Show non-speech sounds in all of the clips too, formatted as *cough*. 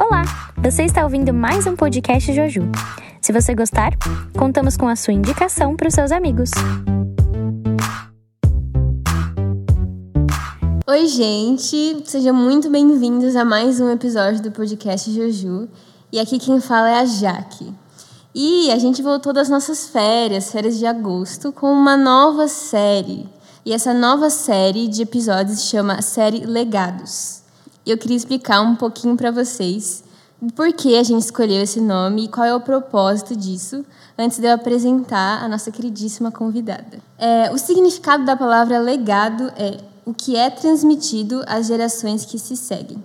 Olá, você está ouvindo mais um podcast Joju. Se você gostar, contamos com a sua indicação para os seus amigos. Oi, gente! Sejam muito bem-vindos a mais um episódio do podcast Joju. E aqui quem fala é a Jaque. E a gente voltou das nossas férias, férias de agosto, com uma nova série. E essa nova série de episódios se chama Série Legados. Eu queria explicar um pouquinho para vocês por que a gente escolheu esse nome e qual é o propósito disso, antes de eu apresentar a nossa queridíssima convidada. É, o significado da palavra legado é o que é transmitido às gerações que se seguem.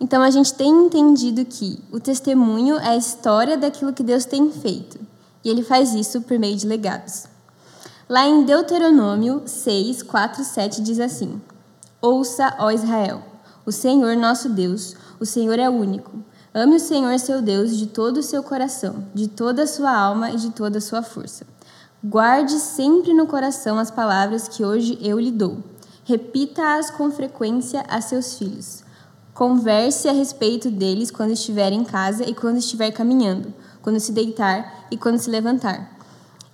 Então a gente tem entendido que o testemunho é a história daquilo que Deus tem feito, e ele faz isso por meio de legados. Lá em Deuteronômio 6, 4, 7 diz assim: Ouça, ó Israel o Senhor nosso Deus, o Senhor é único. Ame o Senhor seu Deus de todo o seu coração, de toda a sua alma e de toda a sua força. Guarde sempre no coração as palavras que hoje eu lhe dou. Repita-as com frequência a seus filhos. Converse a respeito deles quando estiver em casa e quando estiver caminhando, quando se deitar e quando se levantar.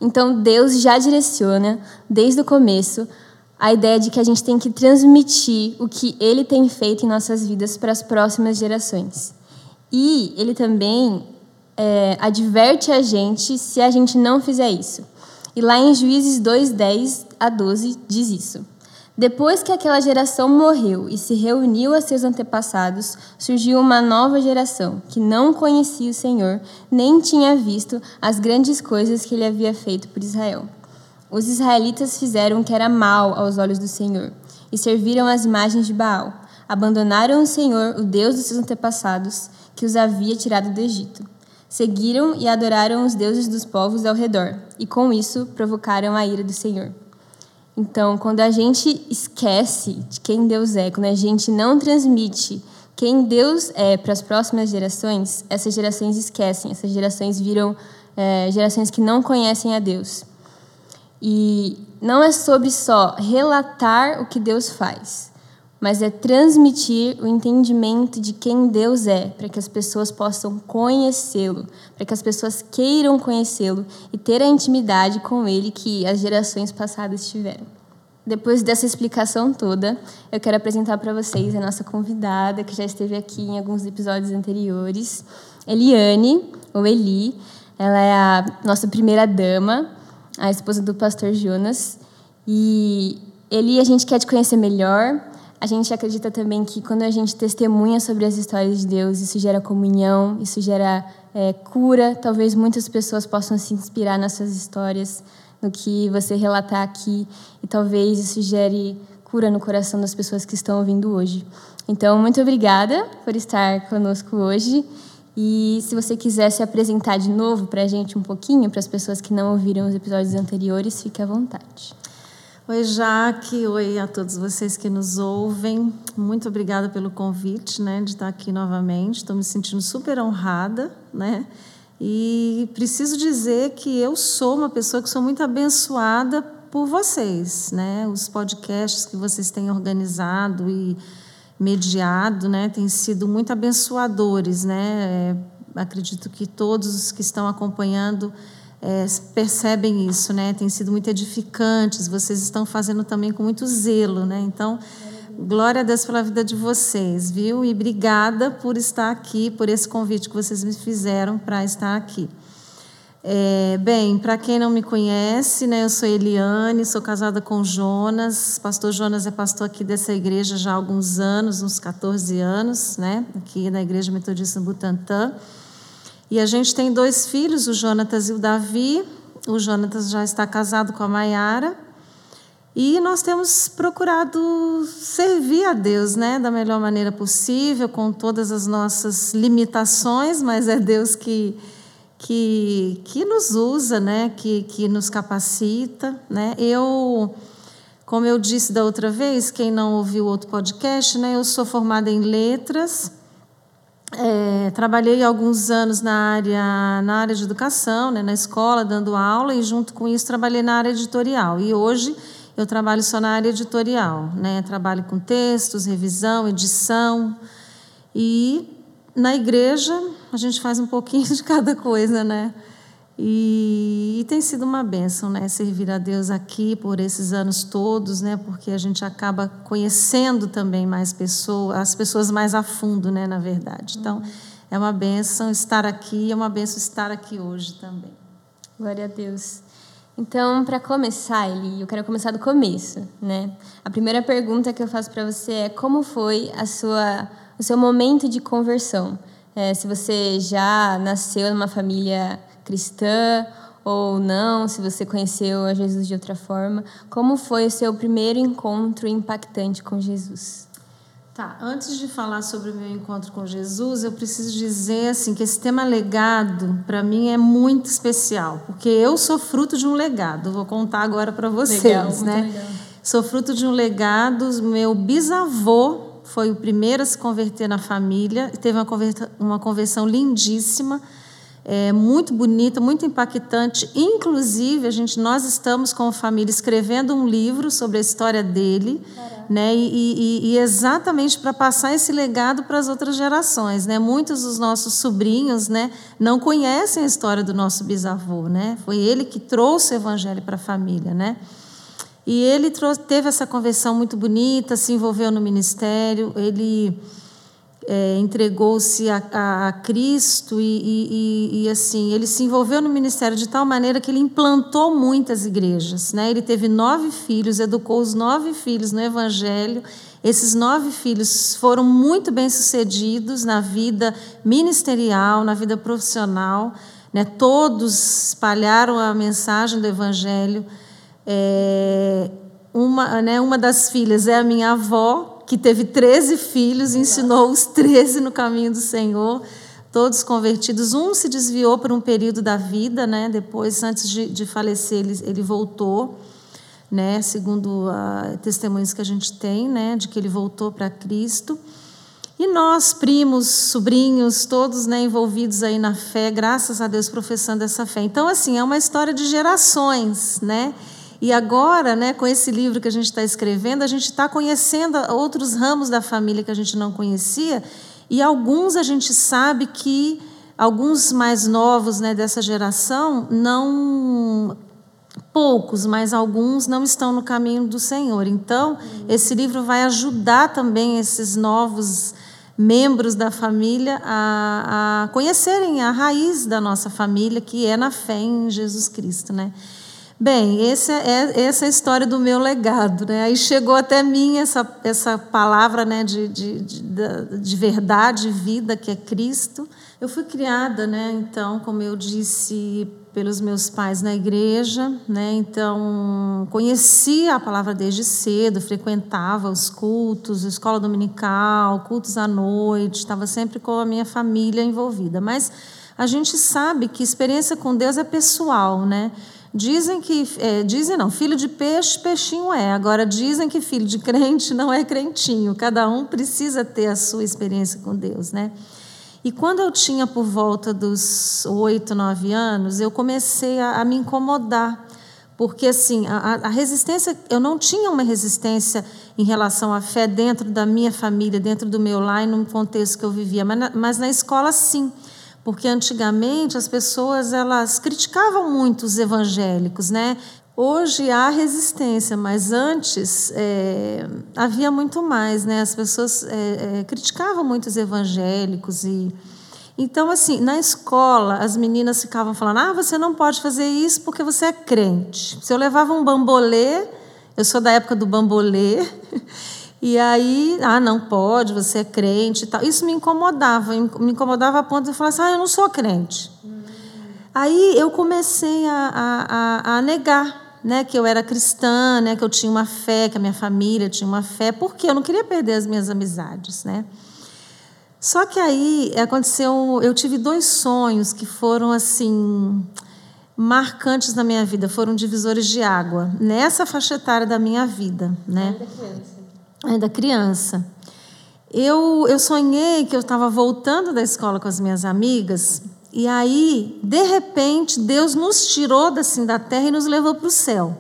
Então Deus já direciona, desde o começo, a ideia de que a gente tem que transmitir o que ele tem feito em nossas vidas para as próximas gerações. E ele também é, adverte a gente se a gente não fizer isso. E lá em Juízes 2, 10 a 12 diz isso. Depois que aquela geração morreu e se reuniu a seus antepassados, surgiu uma nova geração que não conhecia o Senhor, nem tinha visto as grandes coisas que ele havia feito por Israel. Os israelitas fizeram o que era mal aos olhos do Senhor e serviram as imagens de Baal. Abandonaram o Senhor, o Deus dos seus antepassados, que os havia tirado do Egito. Seguiram e adoraram os deuses dos povos ao redor, e com isso provocaram a ira do Senhor. Então, quando a gente esquece de quem Deus é, quando a gente não transmite quem Deus é para as próximas gerações, essas gerações esquecem, essas gerações viram é, gerações que não conhecem a Deus. E não é sobre só relatar o que Deus faz, mas é transmitir o entendimento de quem Deus é, para que as pessoas possam conhecê-lo, para que as pessoas queiram conhecê-lo e ter a intimidade com ele que as gerações passadas tiveram. Depois dessa explicação toda, eu quero apresentar para vocês a nossa convidada, que já esteve aqui em alguns episódios anteriores, Eliane, ou Eli. Ela é a nossa primeira dama a esposa do pastor Jonas. E ele a gente quer te conhecer melhor. A gente acredita também que quando a gente testemunha sobre as histórias de Deus, isso gera comunhão, isso gera é, cura. Talvez muitas pessoas possam se inspirar nas suas histórias, no que você relatar aqui, e talvez isso gere cura no coração das pessoas que estão ouvindo hoje. Então, muito obrigada por estar conosco hoje. E se você quiser se apresentar de novo para a gente um pouquinho, para as pessoas que não ouviram os episódios anteriores, fique à vontade. Oi, Jaque. Oi a todos vocês que nos ouvem. Muito obrigada pelo convite, né, de estar aqui novamente. Estou me sentindo super honrada, né? E preciso dizer que eu sou uma pessoa que sou muito abençoada por vocês, né? Os podcasts que vocês têm organizado e mediado, né, têm sido muito abençoadores, né? É, acredito que todos os que estão acompanhando é, percebem isso, né? Tem sido muito edificantes. Vocês estão fazendo também com muito zelo, né? Então, glória a Deus pela vida de vocês, viu? E obrigada por estar aqui, por esse convite que vocês me fizeram para estar aqui. É, bem, para quem não me conhece, né, eu sou Eliane, sou casada com Jonas. Pastor Jonas é pastor aqui dessa igreja já há alguns anos, uns 14 anos, né, aqui na Igreja Metodista Butantã. E a gente tem dois filhos, o Jonatas e o Davi. O Jonatas já está casado com a Maiara. E nós temos procurado servir a Deus né, da melhor maneira possível, com todas as nossas limitações, mas é Deus que que, que nos usa, né? que, que nos capacita. Né? Eu, como eu disse da outra vez, quem não ouviu outro podcast, né? eu sou formada em letras, é, trabalhei alguns anos na área, na área de educação, né? na escola, dando aula, e junto com isso trabalhei na área editorial. E hoje eu trabalho só na área editorial, né? trabalho com textos, revisão, edição. E na igreja, a gente faz um pouquinho de cada coisa, né? E, e, tem sido uma bênção, né? Servir a Deus aqui por esses anos todos, né? Porque a gente acaba conhecendo também mais pessoas, as pessoas mais a fundo, né? Na verdade. Então, é uma bênção estar aqui, é uma bênção estar aqui hoje também. Glória a Deus. Então, para começar, Eli, eu quero começar do começo, né? A primeira pergunta que eu faço para você é como foi a sua, o seu momento de conversão? É, se você já nasceu numa família cristã ou não, se você conheceu a Jesus de outra forma. Como foi o seu primeiro encontro impactante com Jesus? Tá, antes de falar sobre o meu encontro com Jesus, eu preciso dizer assim que esse tema legado para mim é muito especial, porque eu sou fruto de um legado. Vou contar agora para vocês, legal, né? Legal. Sou fruto de um legado. Meu bisavô foi o primeiro a se converter na família, teve uma, uma conversão lindíssima é, muito bonita, muito impactante. Inclusive, a gente, nós estamos com a família escrevendo um livro sobre a história dele, né? E, e, e exatamente para passar esse legado para as outras gerações, né? Muitos dos nossos sobrinhos, né, não conhecem a história do nosso bisavô, né? Foi ele que trouxe o evangelho para a família, né? E ele trouxe, teve essa conversão muito bonita, se envolveu no ministério, ele é, entregou-se a, a, a, Cristo e, e, e, assim ele se envolveu no ministério de tal maneira que ele implantou muitas igrejas, né? Ele teve nove filhos, educou os nove filhos no Evangelho. Esses nove filhos foram muito bem sucedidos na vida ministerial, na vida profissional, né? Todos espalharam a mensagem do Evangelho. É, uma, né, uma das filhas é a minha avó, que teve 13 filhos, ensinou os 13 no caminho do Senhor, todos convertidos. Um se desviou por um período da vida, né? depois, antes de, de falecer, ele, ele voltou, né? segundo uh, testemunhos que a gente tem, né? de que ele voltou para Cristo. E nós, primos, sobrinhos, todos né, envolvidos aí na fé, graças a Deus professando essa fé. Então, assim, é uma história de gerações, né? E agora, né, com esse livro que a gente está escrevendo, a gente está conhecendo outros ramos da família que a gente não conhecia, e alguns a gente sabe que alguns mais novos né, dessa geração não poucos, mas alguns não estão no caminho do Senhor. Então, esse livro vai ajudar também esses novos membros da família a, a conhecerem a raiz da nossa família, que é na fé em Jesus Cristo, né? Bem, essa é essa é a história do meu legado. Né? Aí chegou até mim essa, essa palavra né, de, de, de, de verdade, vida, que é Cristo. Eu fui criada, né, então, como eu disse, pelos meus pais na igreja, né? Então, conhecia a palavra desde cedo, frequentava os cultos, escola dominical, cultos à noite, estava sempre com a minha família envolvida. Mas a gente sabe que experiência com Deus é pessoal, né? Dizem que, é, dizem não, filho de peixe, peixinho é. Agora, dizem que filho de crente não é crentinho. Cada um precisa ter a sua experiência com Deus, né? E quando eu tinha por volta dos oito, nove anos, eu comecei a, a me incomodar. Porque, assim, a, a resistência, eu não tinha uma resistência em relação à fé dentro da minha família, dentro do meu lar e no contexto que eu vivia, mas na, mas na escola, sim porque antigamente as pessoas elas criticavam muito os evangélicos, né? Hoje há resistência, mas antes é, havia muito mais, né? As pessoas é, é, criticavam muito os evangélicos e então assim na escola as meninas ficavam falando: ah, você não pode fazer isso porque você é crente. Se eu levava um bambolê, eu sou da época do bambolê. *laughs* E aí, ah, não pode, você é crente e tal. Isso me incomodava, me incomodava a ponto de falar assim, ah, eu não sou crente. Uhum. Aí eu comecei a, a, a, negar né, que eu era cristã, né, que eu tinha uma fé, que a minha família tinha uma fé, porque eu não queria perder as minhas amizades, né? Só que aí aconteceu, eu tive dois sonhos que foram assim marcantes na minha vida, foram divisores de água nessa faixa etária da minha vida, né? Ainda criança. Eu, eu sonhei que eu estava voltando da escola com as minhas amigas e aí, de repente, Deus nos tirou assim da terra e nos levou para o céu.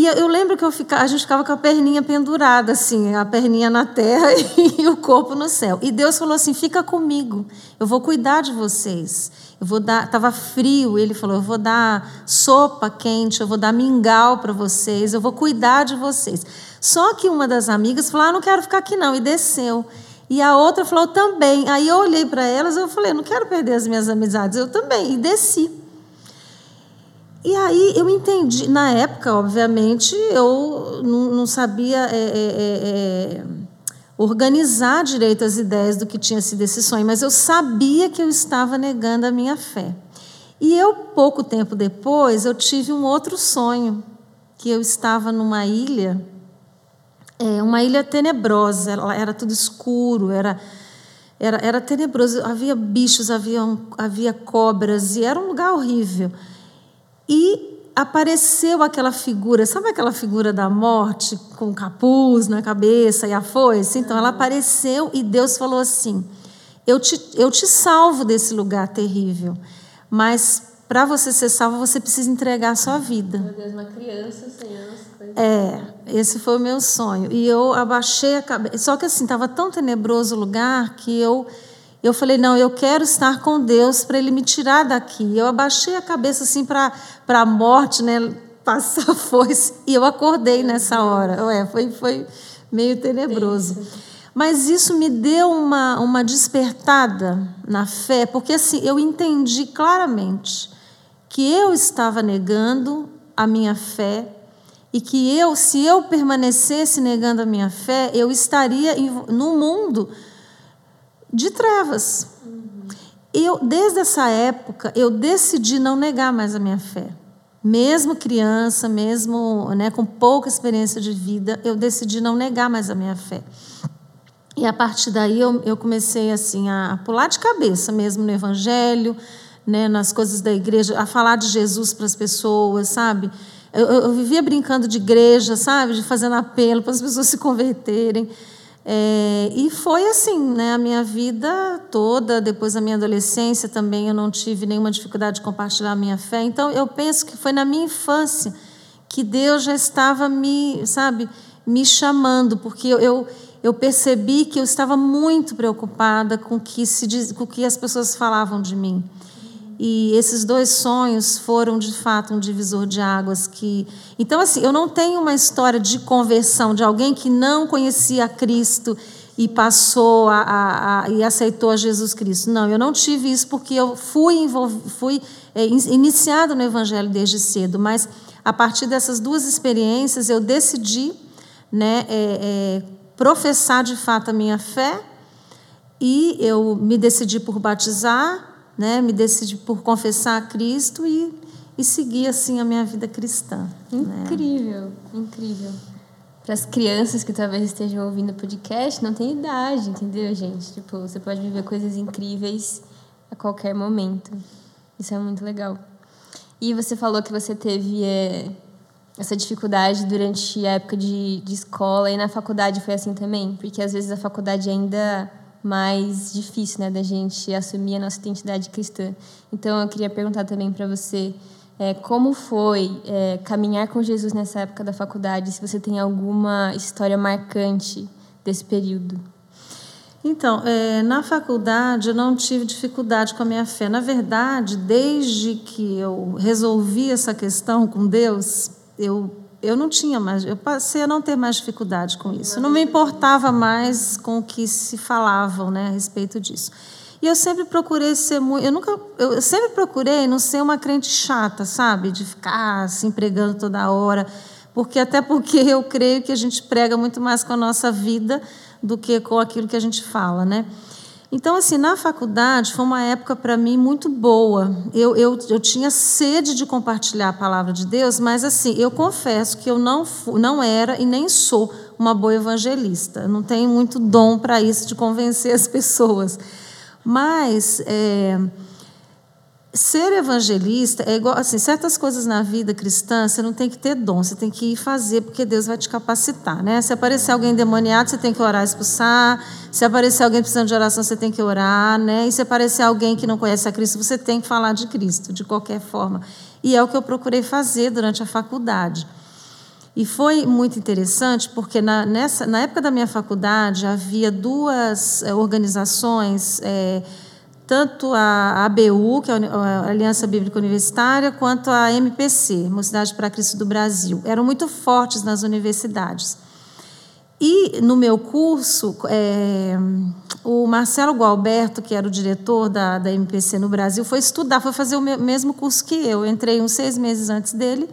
E eu lembro que eu ficava, a gente ficava com a perninha pendurada, assim, a perninha na terra *laughs* e o corpo no céu. E Deus falou assim: fica comigo, eu vou cuidar de vocês. Eu vou dar, estava frio, ele falou: eu vou dar sopa quente, eu vou dar mingau para vocês, eu vou cuidar de vocês. Só que uma das amigas falou: ah, não quero ficar aqui não, e desceu. E a outra falou também. Aí eu olhei para elas e eu falei: não quero perder as minhas amizades, eu também, e desci. E aí eu entendi, na época, obviamente, eu não, sabia é, é, é, é, organizar direito as ideias do que tinha sido esse sonho, mas eu sabia que eu estava negando a minha fé. E eu, pouco tempo depois, eu tive um outro sonho, que eu estava numa ilha, é, uma ilha tenebrosa, era tudo escuro, era, era, era tenebroso, havia bichos, havia, havia cobras, e era um lugar horrível. E apareceu aquela figura, sabe aquela figura da morte com capuz na cabeça e a foice? Então ela apareceu e Deus falou assim: Eu te, eu te salvo desse lugar terrível, mas para você ser salvo você precisa entregar a sua vida. Meu Deus, uma criança sem É, esse foi o meu sonho. E eu abaixei a cabeça. Só que assim, estava tão tenebroso o lugar que eu eu falei, não, eu quero estar com Deus para Ele me tirar daqui. Eu abaixei a cabeça assim para a morte, né? *laughs* Passar foice. E eu acordei nessa hora. Ué, foi, foi meio tenebroso. Mas isso me deu uma, uma despertada na fé, porque assim, eu entendi claramente que eu estava negando a minha fé e que eu, se eu permanecesse negando a minha fé, eu estaria no mundo de trevas. Eu, desde essa época, eu decidi não negar mais a minha fé. Mesmo criança, mesmo né, com pouca experiência de vida, eu decidi não negar mais a minha fé. E a partir daí eu, eu comecei assim a, pular de cabeça mesmo no Evangelho, né, nas coisas da igreja, a falar de Jesus para as pessoas, sabe? Eu, eu, vivia brincando de igreja, sabe? De fazendo apelo para as pessoas se converterem. É, e foi assim, né? A minha vida toda, depois da minha adolescência também, eu não tive nenhuma dificuldade de compartilhar a minha fé. Então, eu penso que foi na minha infância que Deus já estava me, sabe, me chamando, porque eu, eu, eu percebi que eu estava muito preocupada com que, se com o que as pessoas falavam de mim. E esses dois sonhos foram de fato um divisor de águas que. Então assim, eu não tenho uma história de conversão de alguém que não conhecia Cristo e passou a, a, a, e aceitou a Jesus Cristo. Não, eu não tive isso porque eu fui fui é, iniciado no Evangelho desde cedo, mas a partir dessas duas experiências eu decidi, né, é, é, professar de fato a minha fé e eu me decidi por batizar né? Me decidi por confessar a Cristo e, e seguir assim a minha vida cristã. Né? Incrível, né? incrível. Para as crianças que talvez estejam ouvindo o podcast, não tem idade, entendeu, gente? Tipo, você pode viver coisas incríveis a qualquer momento. Isso é muito legal. E você falou que você teve é, essa dificuldade durante a época de, de escola e na faculdade foi assim também? Porque às vezes a faculdade ainda mais difícil né, da gente assumir a nossa identidade cristã. Então, eu queria perguntar também para você é, como foi é, caminhar com Jesus nessa época da faculdade, se você tem alguma história marcante desse período. Então, é, na faculdade eu não tive dificuldade com a minha fé. Na verdade, desde que eu resolvi essa questão com Deus, eu eu não tinha mais, eu passei a não ter mais dificuldade com isso. Não me importava mais com o que se falavam, né, a respeito disso. E eu sempre procurei ser muito, eu nunca, eu sempre procurei não ser uma crente chata, sabe, de ficar se assim, pregando toda hora, porque até porque *laughs* eu creio que a gente prega muito mais com a nossa vida do que com aquilo que a gente fala, né? Então, assim, na faculdade foi uma época para mim muito boa. Eu, eu, eu tinha sede de compartilhar a palavra de Deus, mas, assim, eu confesso que eu não, não era e nem sou uma boa evangelista. Não tenho muito dom para isso, de convencer as pessoas. Mas. É, ser evangelista é igual assim certas coisas na vida cristã você não tem que ter dom você tem que ir fazer porque Deus vai te capacitar né? Se aparecer alguém demoniado você tem que orar expulsar. Se aparecer alguém precisando de oração você tem que orar né? E se aparecer alguém que não conhece a Cristo você tem que falar de Cristo de qualquer forma. E é o que eu procurei fazer durante a faculdade. E foi muito interessante porque na, nessa, na época da minha faculdade havia duas é, organizações, é, tanto a ABU, que é a Aliança Bíblica Universitária, quanto a MPC, Mocidade para Cristo do Brasil. Eram muito fortes nas universidades. E no meu curso, é, o Marcelo Gualberto, que era o diretor da, da MPC no Brasil, foi estudar, foi fazer o mesmo curso que eu. Eu entrei uns seis meses antes dele.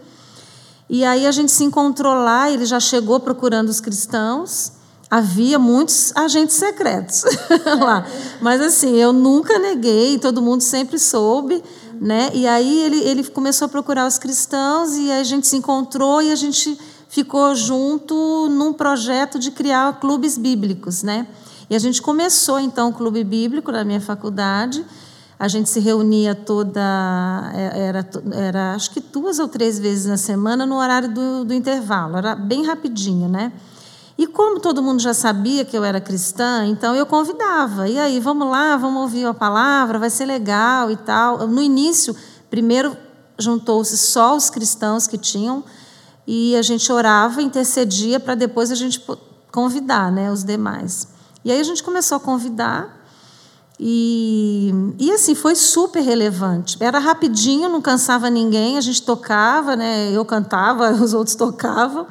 E aí a gente se encontrou lá, ele já chegou procurando os cristãos. Havia muitos agentes secretos *laughs* lá. Mas assim, eu nunca neguei, todo mundo sempre soube. Né? E aí ele, ele começou a procurar os cristãos e a gente se encontrou e a gente ficou junto num projeto de criar clubes bíblicos, né? E a gente começou então o clube bíblico na minha faculdade. A gente se reunia toda é, era, era acho que duas ou três vezes na semana no horário do, do intervalo. Era bem rapidinho, né? E como todo mundo já sabia que eu era cristã, então eu convidava. E aí, vamos lá, vamos ouvir a palavra, vai ser legal e tal. No início, primeiro juntou-se só os cristãos que tinham e a gente orava, intercedia para depois a gente convidar né, os demais. E aí a gente começou a convidar e, e assim foi super relevante. Era rapidinho, não cansava ninguém, a gente tocava, né, eu cantava, *laughs* os outros tocavam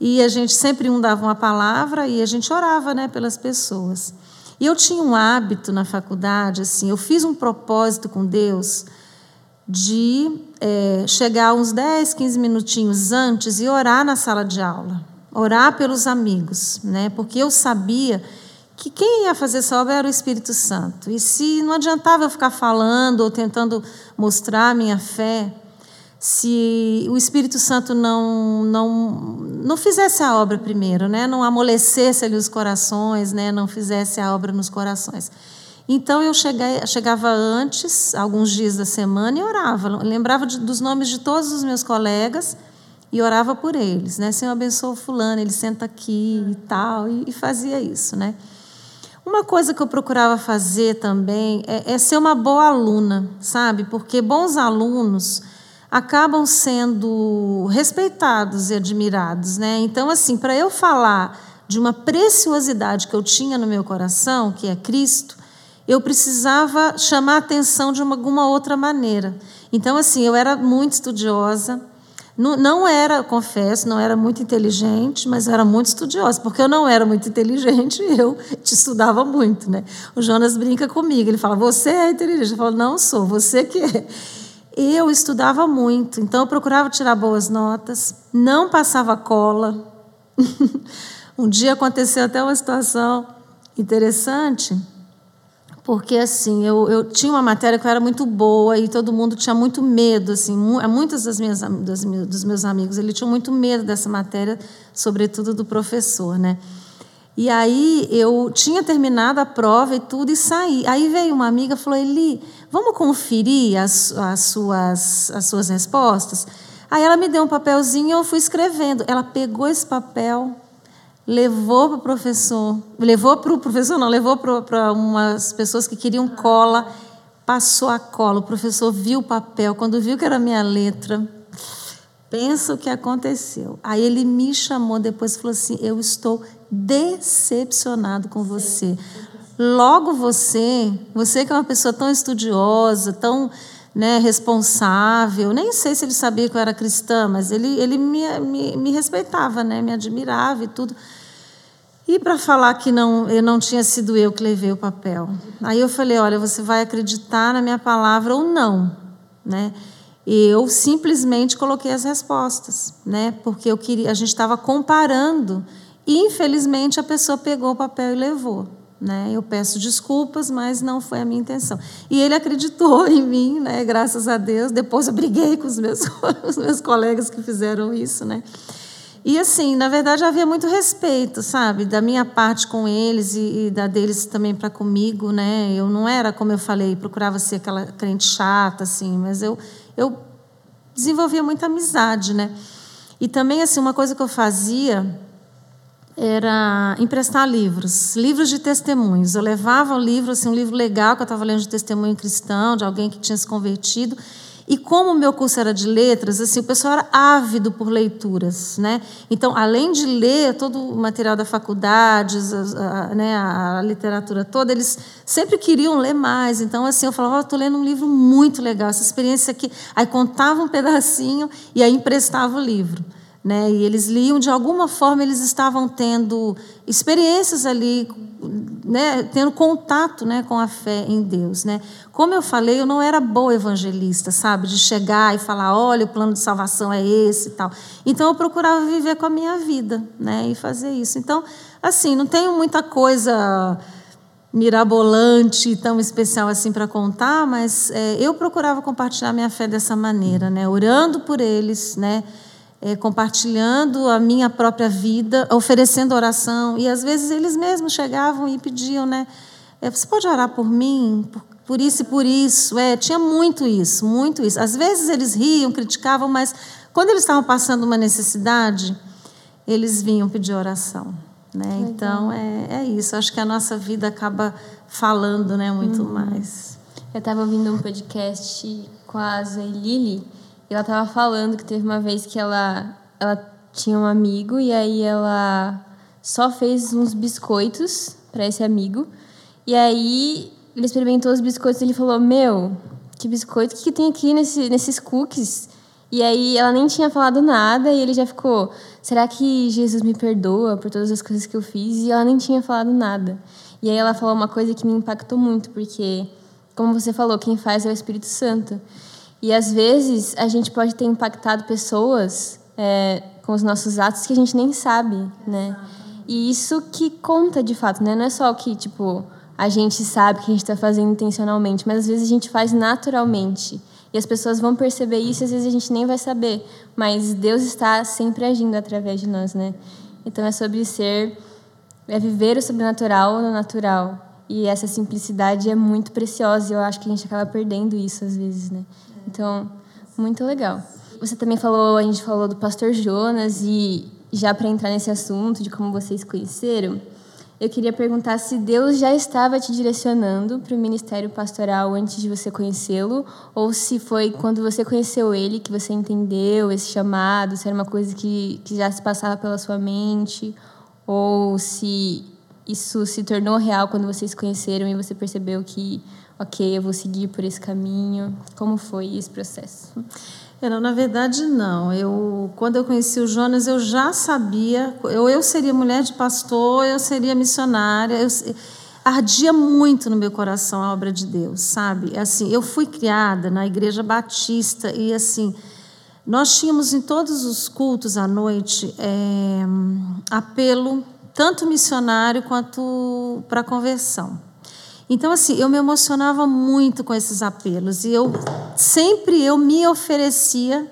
e a gente sempre um dava uma palavra e a gente orava né, pelas pessoas. E eu tinha um hábito na faculdade, assim, eu fiz um propósito com Deus de é, chegar uns 10, 15 minutinhos antes e orar na sala de aula, orar pelos amigos, né? porque eu sabia que quem ia fazer essa obra era o Espírito Santo. E se não adiantava eu ficar falando ou tentando mostrar a minha fé, se o Espírito Santo não não não fizesse a obra primeiro, né? Não amolecesse ali os corações, né? Não fizesse a obra nos corações. Então eu cheguei, chegava antes, alguns dias da semana, e orava. Lembrava de, dos nomes de todos os meus colegas e orava por eles. Né? Senhor, abençoa fulano, ele senta aqui e tal, e, e fazia isso. Né? Uma coisa que eu procurava fazer também é, é ser uma boa aluna, sabe? Porque bons alunos acabam sendo respeitados e admirados. Né? Então, assim, para eu falar de uma preciosidade que eu tinha no meu coração, que é Cristo, eu precisava chamar a atenção de uma, alguma outra maneira. Então, assim, eu era muito estudiosa. Não, não era, confesso, não era muito inteligente, mas era muito estudiosa, porque eu não era muito inteligente e eu te estudava muito. Né? O Jonas brinca comigo, ele fala: Você é inteligente. Eu falo: Não sou, você que é. Eu estudava muito, então eu procurava tirar boas notas, não passava cola. *laughs* um dia aconteceu até uma situação interessante porque assim eu, eu tinha uma matéria que eu era muito boa e todo mundo tinha muito medo assim muitas das minhas das, dos meus amigos ele tinha muito medo dessa matéria sobretudo do professor né e aí eu tinha terminado a prova e tudo e saí aí veio uma amiga e falou Eli vamos conferir as, as suas as suas respostas aí ela me deu um papelzinho e eu fui escrevendo ela pegou esse papel levou para o professor, levou para o professor, não, levou para umas pessoas que queriam cola, passou a cola. O professor viu o papel, quando viu que era minha letra, pensa o que aconteceu. Aí ele me chamou depois e falou assim: Eu estou decepcionado com você. Logo você, você que é uma pessoa tão estudiosa, tão né, responsável. Nem sei se ele sabia que eu era cristã, mas ele, ele me, me, me respeitava, né, me admirava e tudo. E para falar que não, eu não tinha sido eu que levei o papel. Aí eu falei, olha, você vai acreditar na minha palavra ou não, né? Eu simplesmente coloquei as respostas, né? Porque eu queria, a gente estava comparando e infelizmente a pessoa pegou o papel e levou, né? Eu peço desculpas, mas não foi a minha intenção. E ele acreditou *laughs* em mim, né? Graças a Deus. Depois eu briguei com os meus, *laughs* os meus colegas que fizeram isso, né? E assim, na verdade havia muito respeito, sabe, da minha parte com eles e, e da deles também para comigo, né? Eu não era, como eu falei, procurava ser aquela crente chata assim, mas eu eu desenvolvia muita amizade, né? E também assim, uma coisa que eu fazia era emprestar livros, livros de testemunhos. Eu levava um livro, assim, um livro legal que eu estava lendo de testemunho cristão, de alguém que tinha se convertido, E como o meu curso era de letras, assim, o pessoal era ávido por leituras, né? Então, além de ler todo o material da faculdade, a, a, né, a literatura toda, eles sempre queriam ler mais. Então, assim, eu falava, oh, estou lendo um livro muito legal, essa experiência aqui. Aí contava um pedacinho e aí emprestava o livro. Né? E eles liam, de alguma forma, eles estavam tendo experiências ali, né? tendo contato né? com a fé em Deus. Né? Como eu falei, eu não era boa evangelista, sabe? De chegar e falar, olha, o plano de salvação é esse e tal. Então, eu procurava viver com a minha vida né? e fazer isso. Então, assim, não tenho muita coisa mirabolante, tão especial assim para contar, mas é, eu procurava compartilhar minha fé dessa maneira, né? orando por eles, né? É, compartilhando a minha própria vida, oferecendo oração. E às vezes eles mesmos chegavam e pediam, né? É, você pode orar por mim, por, por, isso e por isso. É, tinha muito isso, muito isso. Às vezes eles riam, criticavam, mas quando eles estavam passando uma necessidade, eles vinham pedir oração. Né? Então é, é isso. Acho que a nossa vida acaba falando, né, muito uhum. mais. Eu estava ouvindo um podcast com a Zoe Lili e ela tava falando que teve uma vez que ela, ela tinha um amigo e aí ela só fez uns biscoitos para esse amigo. E aí ele experimentou os biscoitos e ele falou: Meu, que biscoito que, que tem aqui nesse, nesses cookies? E aí ela nem tinha falado nada e ele já ficou: Será que Jesus me perdoa por todas as coisas que eu fiz? E ela nem tinha falado nada. E aí ela falou uma coisa que me impactou muito, porque, como você falou, quem faz é o Espírito Santo. E às vezes a gente pode ter impactado pessoas é, com os nossos atos que a gente nem sabe, né? E isso que conta de fato, né? Não é só que tipo a gente sabe que a gente está fazendo intencionalmente, mas às vezes a gente faz naturalmente. E as pessoas vão perceber isso, às vezes a gente nem vai saber, mas Deus está sempre agindo através de nós, né? Então é sobre ser é viver o sobrenatural no natural. E essa simplicidade é muito preciosa, e eu acho que a gente acaba perdendo isso às vezes, né? Então, muito legal. Você também falou, a gente falou do pastor Jonas e já para entrar nesse assunto de como vocês conheceram, eu queria perguntar se Deus já estava te direcionando para o ministério pastoral antes de você conhecê-lo, ou se foi quando você conheceu ele que você entendeu esse chamado, se era uma coisa que, que já se passava pela sua mente, ou se isso se tornou real quando vocês conheceram e você percebeu que ok, eu vou seguir por esse caminho? Como foi esse processo? É, não, na verdade, não. Eu, quando eu conheci o Jonas, eu já sabia, eu, eu seria mulher de pastor, eu seria missionária, eu, ardia muito no meu coração a obra de Deus, sabe? Assim, eu fui criada na igreja batista e assim, nós tínhamos em todos os cultos à noite é, apelo tanto missionário quanto para conversão. Então, assim, eu me emocionava muito com esses apelos e eu sempre eu me oferecia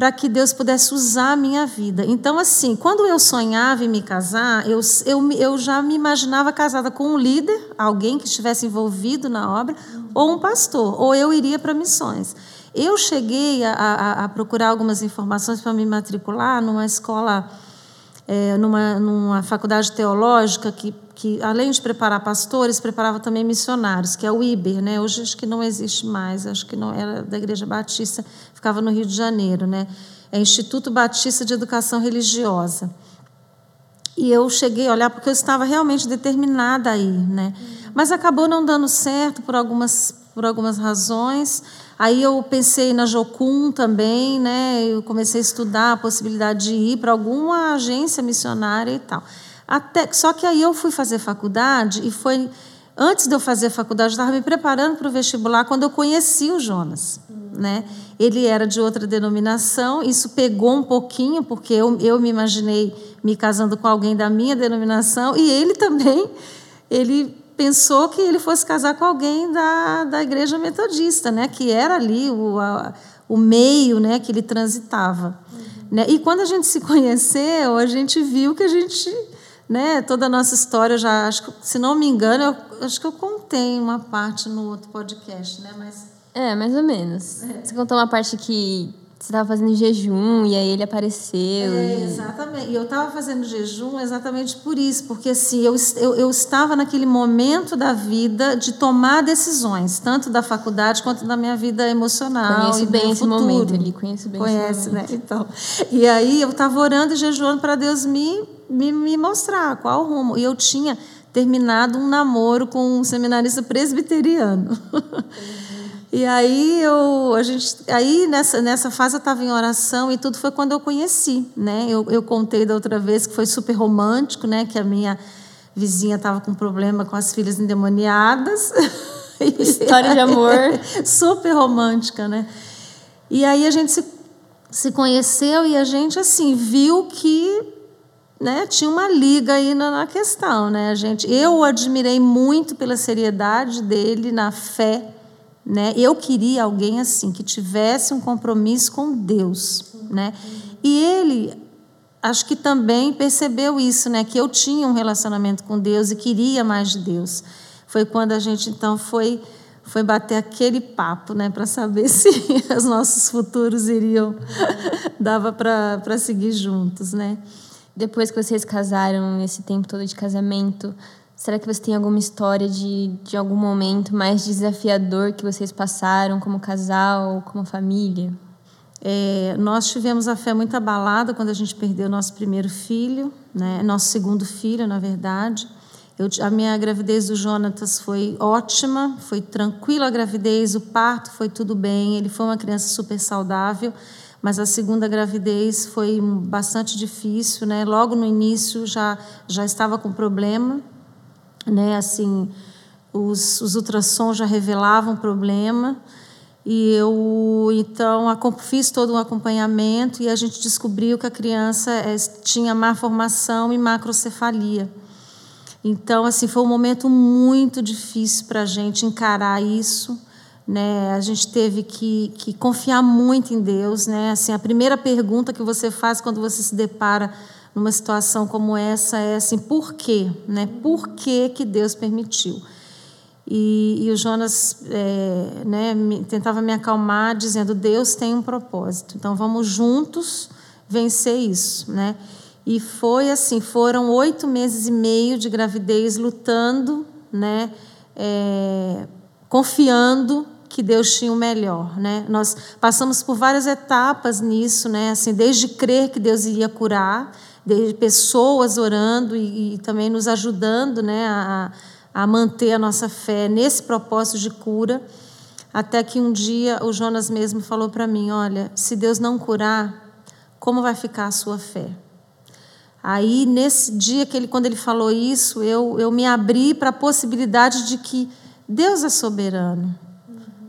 para que Deus pudesse usar a minha vida. Então, assim, quando eu sonhava em me casar, eu, eu, eu já me imaginava casada com um líder, alguém que estivesse envolvido na obra, ou um pastor, ou eu iria para missões. Eu cheguei a, a, a procurar algumas informações para me matricular numa escola, é, numa, numa faculdade teológica que que além de preparar pastores, preparava também missionários, que é o IBER, né? Hoje acho que não existe mais, acho que não era da Igreja Batista, ficava no Rio de Janeiro, né? É Instituto Batista de Educação Religiosa. E eu cheguei a olhar porque eu estava realmente determinada aí, né? Mas acabou não dando certo por algumas por algumas razões. Aí eu pensei na Jocum também, né? Eu comecei a estudar a possibilidade de ir para alguma agência missionária e tal. Até, só que aí eu fui fazer faculdade e foi antes de eu fazer faculdade, eu estava me preparando para o vestibular quando eu conheci o Jonas. Né? Ele era de outra denominação, isso pegou um pouquinho, porque eu, eu me imaginei me casando com alguém da minha denominação, e ele também, ele pensou que ele fosse casar com alguém da, da igreja metodista, né? que era ali o, a, o meio né? que ele transitava. Uhum. Né? E quando a gente se *laughs* conheceu, a gente viu que a gente né, toda a nossa história, já acho que, se não me engano, eu, acho que eu contei uma parte no outro podcast, né? Mas é, mais ou menos. É. Você contou uma parte que você estava fazendo jejum e aí ele apareceu. É, e... Exatamente. E eu estava fazendo jejum exatamente por isso, porque assim, eu, eu, eu, estava naquele momento da vida de tomar decisões, tanto da faculdade quanto da minha vida emocional. Conheço bem esse futuro. momento, ele conhece bem Conhece, né? Então, e aí eu estava orando e jejuando para Deus me, me, me mostrar qual o rumo. E eu tinha terminado um namoro com um seminarista presbiteriano. *laughs* E aí eu, a gente, aí nessa, nessa fase eu estava em oração e tudo foi quando eu conheci, né? Eu, eu contei da outra vez que foi super romântico, né? Que a minha vizinha estava com problema com as filhas endemoniadas. *laughs* História de amor. *laughs* super romântica, né? E aí a gente se, se conheceu e a gente assim viu que né, tinha uma liga aí na, na questão, né? A gente, eu o admirei muito pela seriedade dele na fé né? Eu queria alguém assim, que tivesse um compromisso com Deus. Né? E ele, acho que também percebeu isso, né? que eu tinha um relacionamento com Deus e queria mais de Deus. Foi quando a gente então foi foi bater aquele papo, né, para saber *laughs* se os nossos futuros iriam *laughs* dava para seguir juntos, né? Depois que vocês casaram, nesse tempo todo de casamento, Será que você tem alguma história de, de algum momento mais desafiador que vocês passaram como casal, como família? É, nós tivemos a fé muito abalada quando a gente perdeu nosso primeiro filho, né? nosso segundo filho, na verdade. Eu, a minha gravidez do Jonatas foi ótima, foi tranquila a gravidez, o parto foi tudo bem, ele foi uma criança super saudável, mas a segunda gravidez foi bastante difícil, né? Logo no início já já estava com problema, né? Assim, os, os ultrassons já revelavam problema e eu então fiz todo um acompanhamento e a gente descobriu que a criança é, tinha má formação e macrocefalia. Então, assim, foi um momento muito difícil para a gente encarar isso. Né? A gente teve que, que confiar muito em Deus. Né? Assim, a primeira pergunta que você faz quando você se depara numa situação como essa é assim, por quê? Né? Por que, que Deus permitiu? E, e o Jonas é, né, me, tentava me acalmar, dizendo: Deus tem um propósito, então vamos juntos vencer isso. Né? E foi assim: foram oito meses e meio de gravidez lutando, né, é, confiando que Deus tinha o melhor, né? Nós passamos por várias etapas nisso, né? Assim, desde crer que Deus iria curar, de pessoas orando e, e também nos ajudando né, a, a manter a nossa fé nesse propósito de cura. Até que um dia o Jonas mesmo falou para mim: Olha, se Deus não curar, como vai ficar a sua fé? Aí, nesse dia que ele, quando ele falou isso, eu, eu me abri para a possibilidade de que Deus é soberano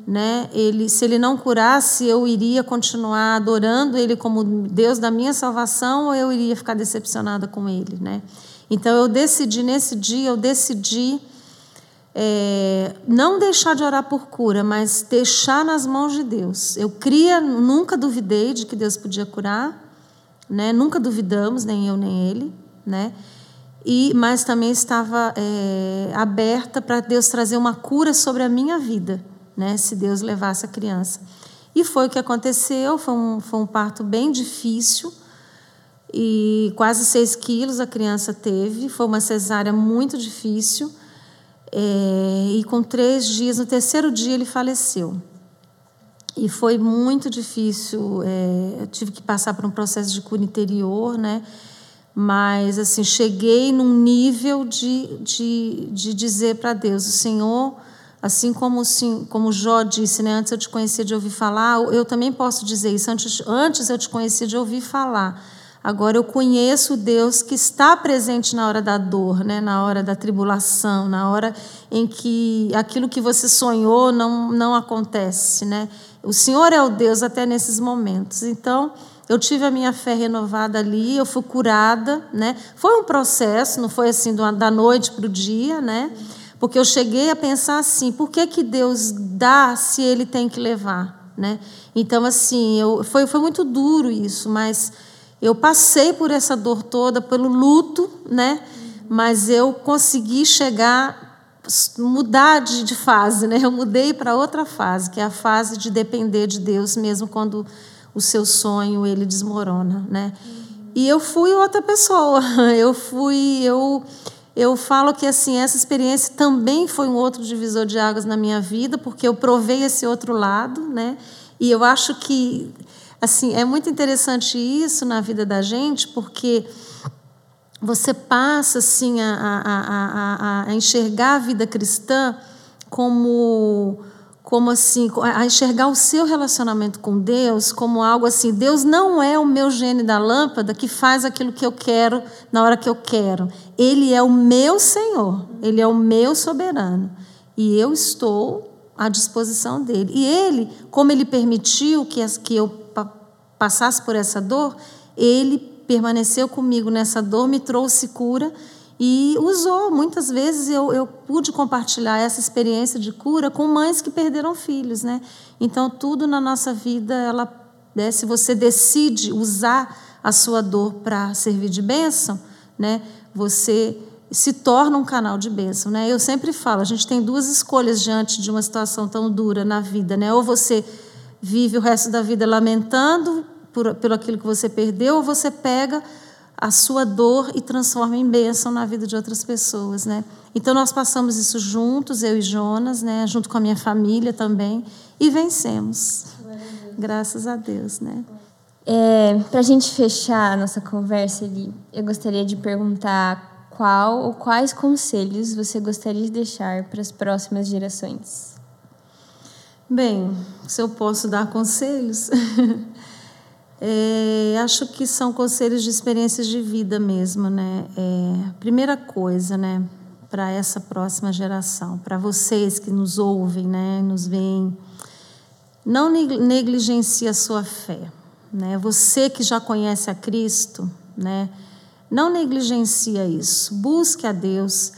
né? Ele, se ele não curasse, eu iria continuar adorando ele como Deus da minha salvação ou eu iria ficar decepcionada com ele, né? Então eu decidi nesse dia, eu decidi é, não deixar de orar por cura, mas deixar nas mãos de Deus. Eu cria, nunca duvidei de que Deus podia curar, né? Nunca duvidamos, nem eu nem ele, né? E, mas também estava é, aberta para Deus trazer uma cura sobre a minha vida né, se Deus levasse a criança. E foi o que aconteceu, foi um, foi um parto bem difícil, e quase seis quilos a criança teve, foi uma cesárea muito difícil, é, e com três dias, no terceiro dia ele faleceu. E foi muito difícil, é, eu tive que passar por um processo de cura interior, né? mas assim cheguei num nível de, de, de dizer para Deus, o Senhor Assim como, sim, como Jó disse, né, antes eu te conhecia de ouvir falar, eu também posso dizer isso. Antes, antes eu te conhecia de ouvir falar. Agora eu conheço o Deus que está presente na hora da dor, né, na hora da tribulação, na hora em que aquilo que você sonhou não, não acontece. Né? O Senhor é o Deus até nesses momentos. Então, eu tive a minha fé renovada ali, eu fui curada. Né? Foi um processo, não foi assim da noite para o dia, né? Porque eu cheguei a pensar assim: por que, que Deus dá se ele tem que levar? Né? Então, assim, eu, foi, foi muito duro isso, mas eu passei por essa dor toda, pelo luto, né? mas eu consegui chegar, mudar de, de fase. Né? Eu mudei para outra fase, que é a fase de depender de Deus, mesmo quando o seu sonho ele desmorona, né? E eu fui outra pessoa. *laughs* Eu fui eu eu falo que assim essa experiência também foi um outro divisor de águas na minha vida, porque eu provei esse outro lado, né? E eu acho que assim é muito interessante isso na vida da gente, porque você passa assim a, a, a, a enxergar a vida cristã como como assim, a enxergar o seu relacionamento com Deus como algo assim, Deus não é o meu gênio da lâmpada que faz aquilo que eu quero na hora que eu quero. Ele é o meu Senhor, ele é o meu soberano. E eu estou à disposição dele. E ele, como ele permitiu que, que eu passasse por essa dor, ele permaneceu comigo nessa dor, me trouxe cura e usou. Muitas vezes eu, eu pude compartilhar essa experiência de cura com mães que perderam filhos, né? Então tudo na nossa vida, ela, né, se você decide usar a sua dor para servir de bênção, né? Você se torna um canal de bênção, né? Eu sempre falo, a gente tem duas escolhas diante de uma situação tão dura na vida, né? Ou você vive o resto da vida lamentando por, pelo aquilo que você perdeu, ou você pega a sua dor e transforma em bênção na vida de outras pessoas, né? Então nós passamos isso juntos, eu e Jonas, né? Junto com a minha família também e vencemos. Graças a Deus, né? É, Para a gente fechar a nossa conversa ali, eu gostaria de perguntar qual ou quais conselhos você gostaria de deixar para as próximas gerações. Bem, se eu posso dar conselhos, *laughs* É, acho que são conselhos de experiências de vida mesmo, né? É, primeira coisa, né, para essa próxima geração, para vocês que nos ouvem, né, nos veem, não negligencie a sua fé, né? Você que já conhece a Cristo, né, não negligencia isso. Busque a Deus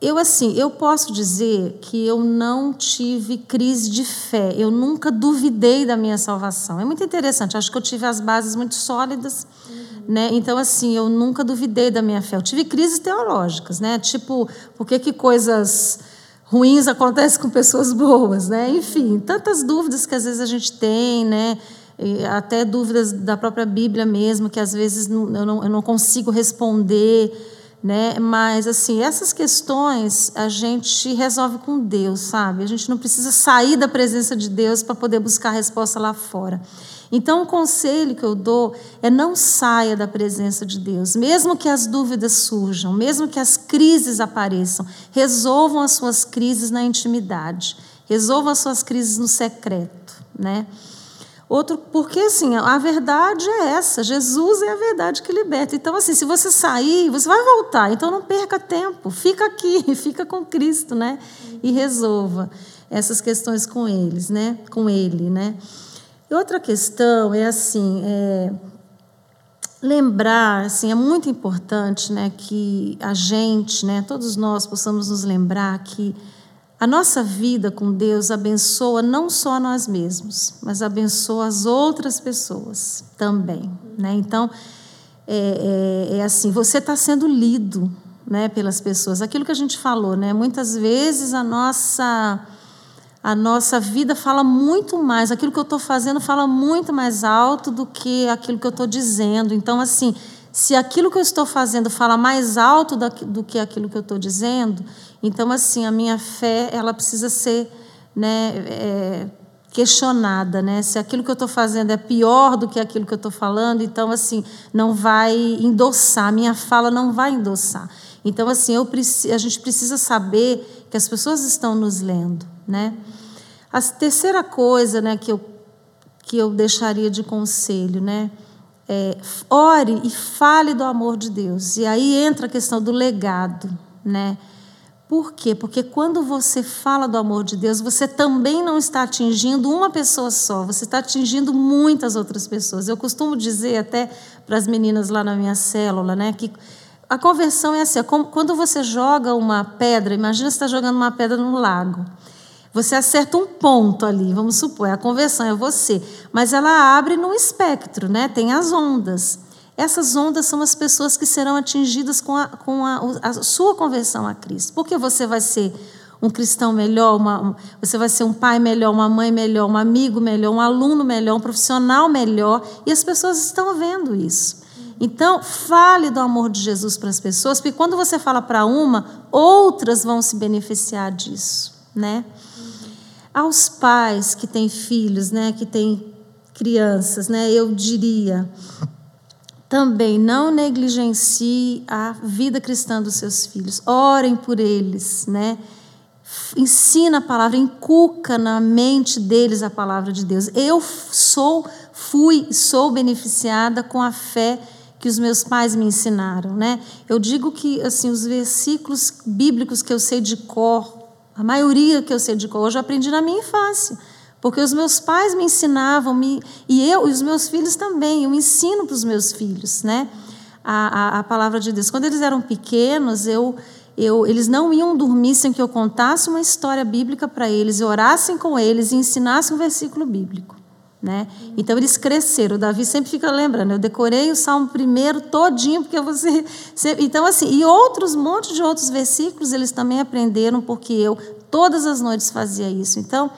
eu, assim, eu posso dizer que eu não tive crise de fé, eu nunca duvidei da minha salvação. É muito interessante, acho que eu tive as bases muito sólidas, uhum. né? Então, assim, eu nunca duvidei da minha fé. Eu tive crises teológicas, né? Tipo, por que, que coisas ruins acontecem com pessoas boas, né? Enfim, tantas dúvidas que às vezes a gente tem, né? Até dúvidas da própria Bíblia mesmo, que às vezes eu não, eu não consigo responder né? Mas assim, essas questões a gente resolve com Deus, sabe? A gente não precisa sair da presença de Deus para poder buscar a resposta lá fora. Então, o conselho que eu dou é não saia da presença de Deus, mesmo que as dúvidas surjam, mesmo que as crises apareçam, resolvam as suas crises na intimidade, resolvam as suas crises no secreto, né? Outro, porque assim, a verdade é essa, Jesus é a verdade que liberta. Então, assim, se você sair, você vai voltar. Então não perca tempo, fica aqui, *laughs* fica com Cristo, né? E resolva essas questões com eles, né? Com ele, né? E outra questão é assim, é, lembrar, assim, é muito importante, né, que a gente, né, todos nós possamos nos lembrar que a nossa vida com Deus abençoa não só nós mesmos, mas abençoa as outras pessoas também. Né? Então, é, é, é assim: você está sendo lido né, pelas pessoas. Aquilo que a gente falou, né? muitas vezes a nossa, a nossa vida fala muito mais, aquilo que eu estou fazendo fala muito mais alto do que aquilo que eu estou dizendo. Então, assim, se aquilo que eu estou fazendo fala mais alto do que aquilo que eu estou dizendo então, assim, a minha fé ela precisa ser né, é, questionada, né? Se aquilo que eu estou fazendo é pior do que aquilo que eu estou falando, então, assim, não vai endossar, minha fala não vai endossar. Então, assim, eu, a gente precisa saber que as pessoas estão nos lendo, né? A terceira coisa, né, que eu que eu deixaria de conselho, né? É, ore e fale do amor de Deus. E aí entra a questão do legado, né? Por quê? Porque quando você fala do amor de Deus, você também não está atingindo uma pessoa só, você está atingindo muitas outras pessoas. Eu costumo dizer até para as meninas lá na minha célula, né, que a conversão é assim: é quando você joga uma pedra, imagina você está jogando uma pedra no lago. Você acerta um ponto ali, vamos supor, a conversão é você, mas ela abre num espectro, né? Tem as ondas. Essas ondas são as pessoas que serão atingidas com a, com a, a sua conversão a Cristo. Porque você vai ser um cristão melhor, uma, você vai ser um pai melhor, uma mãe melhor, um amigo melhor, um aluno melhor, um profissional melhor, e as pessoas estão vendo isso. Então, fale do amor de Jesus para as pessoas, porque quando você fala para uma, outras vão se beneficiar disso, né? Aos pais que têm filhos, né, que têm crianças, né, eu diria, também não negligencie a vida cristã dos seus filhos. Orem por eles, né? Ensina a palavra, inculca na mente deles a palavra de Deus. Eu sou, fui, sou beneficiada com a fé que os meus pais me ensinaram, né? Eu digo que assim os versículos bíblicos que eu sei de cor, a maioria que eu sei de cor, eu já aprendi na minha infância, porque os meus pais me ensinavam, me, e eu e os meus filhos também, eu ensino para os meus filhos, né? A, a, a, palavra de Deus. Quando eles eram pequenos, eu, eu, eles não iam dormir sem que eu contasse uma história bíblica para eles, orassem com eles e ensinasse um versículo bíblico. Né? Então eles cresceram. O Davi sempre fica lembrando. Eu decorei o Salmo primeiro todinho porque você. *laughs* Então assim e outros um monte de outros versículos eles também aprenderam porque eu todas as noites fazia isso. Então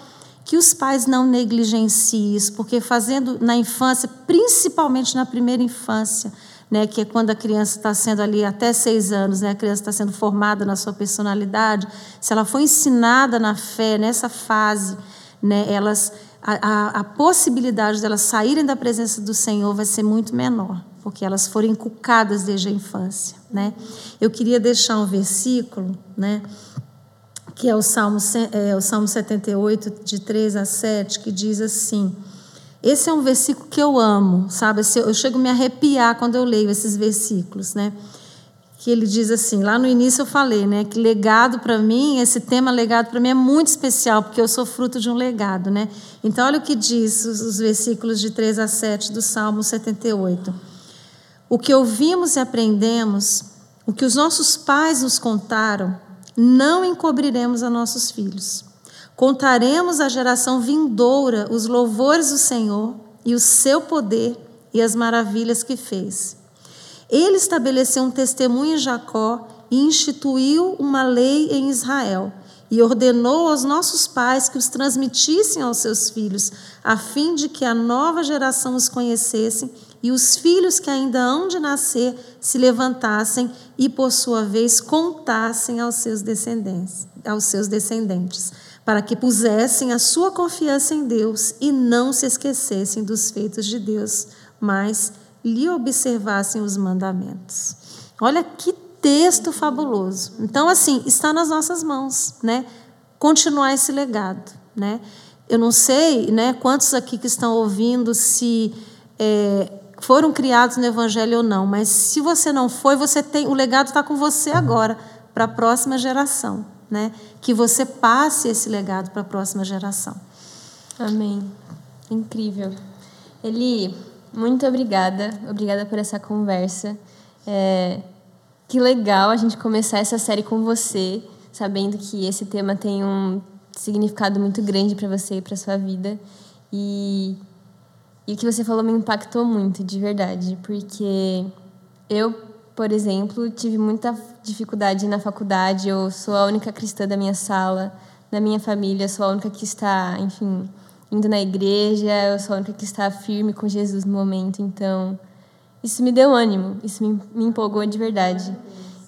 que os pais não negligenciem isso, porque fazendo na infância, principalmente na primeira infância, né, que é quando a criança está sendo ali até seis anos, né, a criança está sendo formada na sua personalidade, se ela for ensinada na fé nessa fase, né, elas a, a, a possibilidade delas saírem da presença do Senhor vai ser muito menor, porque elas foram inculcadas desde a infância. Né? Eu queria deixar um versículo, né, que é o Salmo, é, o Salmo 78, de 3 a 7, que diz assim. Esse é um versículo que eu amo, sabe? Eu chego a me arrepiar quando eu leio esses versículos, né? Que ele diz assim, lá no início eu falei, né, que legado para mim, esse tema legado para mim é muito especial, porque eu sou fruto de um legado, né? Então olha o que diz os, os versículos de 3 a 7 do Salmo 78. O que ouvimos e aprendemos, o que os nossos pais nos contaram, não encobriremos a nossos filhos. Contaremos à geração vindoura os louvores do Senhor e o seu poder e as maravilhas que fez. Ele estabeleceu um testemunho em Jacó e instituiu uma lei em Israel. E ordenou aos nossos pais que os transmitissem aos seus filhos, a fim de que a nova geração os conhecesse e os filhos que ainda hão de nascer se levantassem e, por sua vez, contassem aos seus descendentes, aos seus descendentes, para que pusessem a sua confiança em Deus e não se esquecessem dos feitos de Deus, mas lhe observassem os mandamentos. Olha que texto fabuloso. Então, assim, está nas nossas mãos, né? Continuar esse legado, né? Eu não sei, né? Quantos aqui que estão ouvindo se é, foram criados no Evangelho ou não, mas se você não foi, você tem o legado está com você agora para a próxima geração, né? Que você passe esse legado para a próxima geração. Amém. Incrível. Eli, muito obrigada. Obrigada por essa conversa. É, que legal a gente começar essa série com você, sabendo que esse tema tem um significado muito grande para você e para sua vida. E, e o que você falou me impactou muito, de verdade, porque eu, por exemplo, tive muita dificuldade na faculdade. Eu sou a única cristã da minha sala, da minha família, sou a única que está, enfim, indo na igreja, eu sou a única que está firme com Jesus no momento, então isso me deu ânimo, isso me, me empolgou de verdade.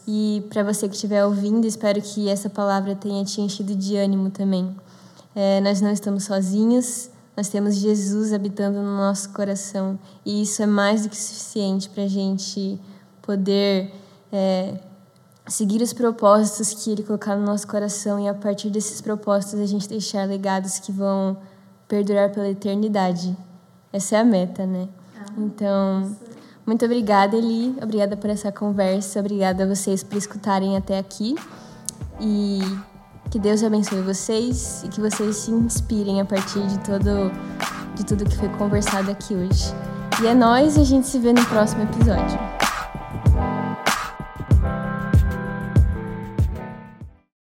E para você que estiver ouvindo, espero que essa palavra tenha te enchido de ânimo também. É, nós não estamos sozinhos, nós temos Jesus habitando no nosso coração e isso é mais do que suficiente para a gente poder é, seguir os propósitos que Ele colocar no nosso coração e a partir desses propósitos a gente deixar legados que vão perdurar pela eternidade. Essa é a meta, né? Então, muito obrigada, Eli. Obrigada por essa conversa. Obrigada a vocês por escutarem até aqui. E que Deus abençoe vocês e que vocês se inspirem a partir de todo de tudo que foi conversado aqui hoje. E é nós e a gente se vê no próximo episódio.